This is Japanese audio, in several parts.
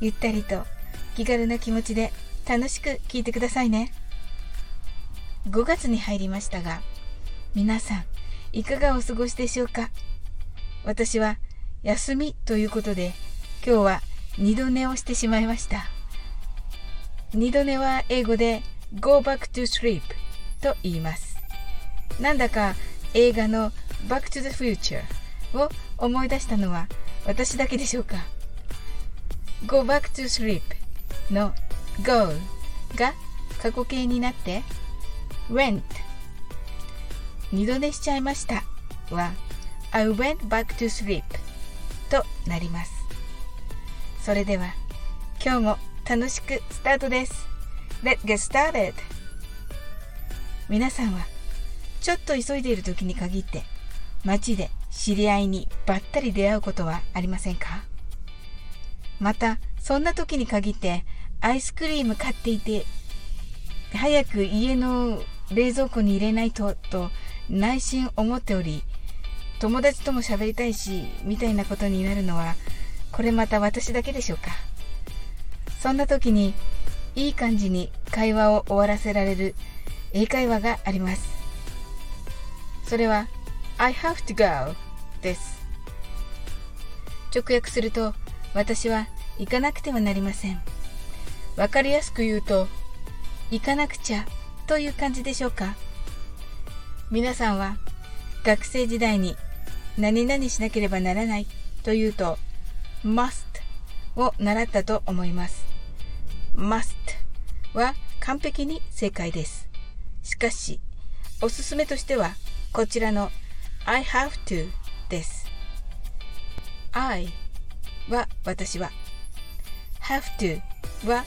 ゆったりと気軽な気持ちで楽しく聞いてくださいね。5月に入りましたが、皆さんいかがお過ごしでしょうか？私は休みということで今日は二度寝をしてしまいました。二度寝は英語で go back to sleep と言います。なんだか映画の Back to the Future を思い出したのは私だけでしょうか？Go back to sleep の go が過去形になって went 二度寝しちゃいましたは I went back to sleep となります。それでは今日も楽しくスタートです。Let's get started. 皆さんはちょっと急いでいる時に限って街で知り合いにばったり出会うことはありませんか？また、そんな時に限ってアイスクリーム買っていて、早く家の冷蔵庫に入れないと、と内心思っており、友達とも喋りたいし、みたいなことになるのは、これまた私だけでしょうか。そんな時に、いい感じに会話を終わらせられる英会話があります。それは、I have to go です。直訳すると、私は行かなくてはなりません。わかりやすく言うと、行かなくちゃという感じでしょうか。皆さんは学生時代に何々しなければならないというと、must を習ったと思います。must は完璧に正解です。しかし、おすすめとしては、こちらの I have to です。I は私は。Have to は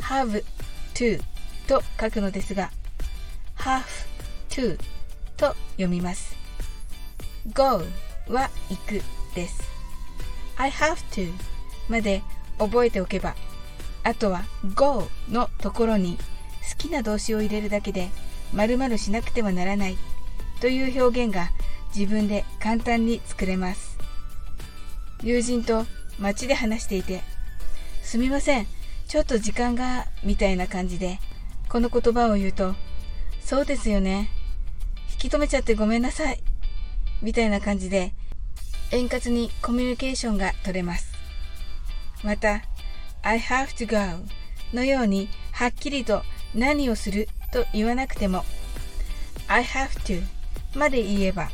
have to と書くのですが have to と読みます。Go は行くです。I have to まで覚えておけばあとは go のところに好きな動詞を入れるだけで〇〇しなくてはならないという表現が自分で簡単に作れます。友人と街で話していて、すみません、ちょっと時間が、みたいな感じで、この言葉を言うと、そうですよね。引き止めちゃってごめんなさい。みたいな感じで、円滑にコミュニケーションが取れます。また、I have to go のようにはっきりと何をすると言わなくても I have to まで言えば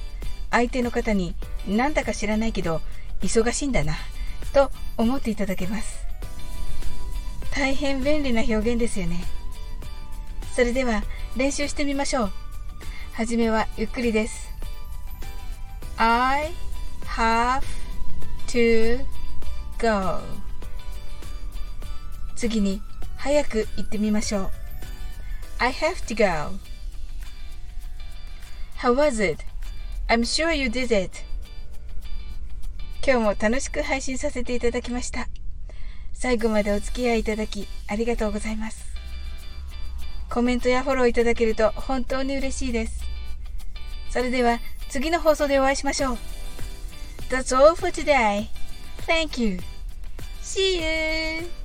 相手の方になんだか知らないけど忙しいんだなと思っていただけます。大変便利な表現ですよね。それでは練習してみましょう。はじめはゆっくりです。I have to go. 次に早く言ってみましょう。I have to go. How was it? I'm sure you did it. 今日も楽しく配信させていただきました。最後までお付き合いいただきありがとうございます。コメントやフォローいただけると本当に嬉しいです。それでは次の放送でお会いしましょう。That's all for today. Thank you. See you.